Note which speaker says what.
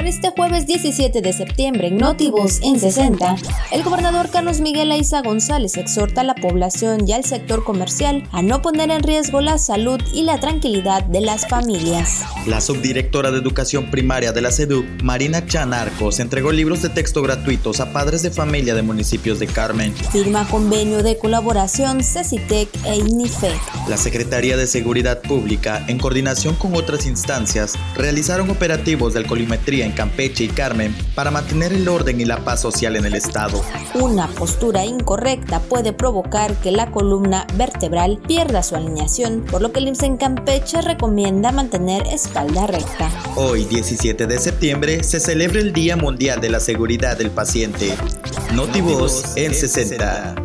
Speaker 1: Para este jueves 17 de septiembre en Notivos en 60, el gobernador Carlos Miguel Aiza González exhorta a la población y al sector comercial a no poner en riesgo la salud y la tranquilidad de las familias.
Speaker 2: La subdirectora de Educación Primaria de la SEDUC, Marina Chanarcos, entregó libros de texto gratuitos a padres de familia de municipios de Carmen.
Speaker 1: Firma convenio de colaboración CECITEC e INIFEC.
Speaker 2: La Secretaría de Seguridad Pública, en coordinación con otras instancias, realizaron operativos de alcoholimetría Campeche y Carmen para mantener el orden y la paz social en el estado.
Speaker 1: Una postura incorrecta puede provocar que la columna vertebral pierda su alineación, por lo que el IMSS en Campeche recomienda mantener espalda recta.
Speaker 2: Hoy, 17 de septiembre, se celebra el Día Mundial de la Seguridad del Paciente. Notivoz en 60.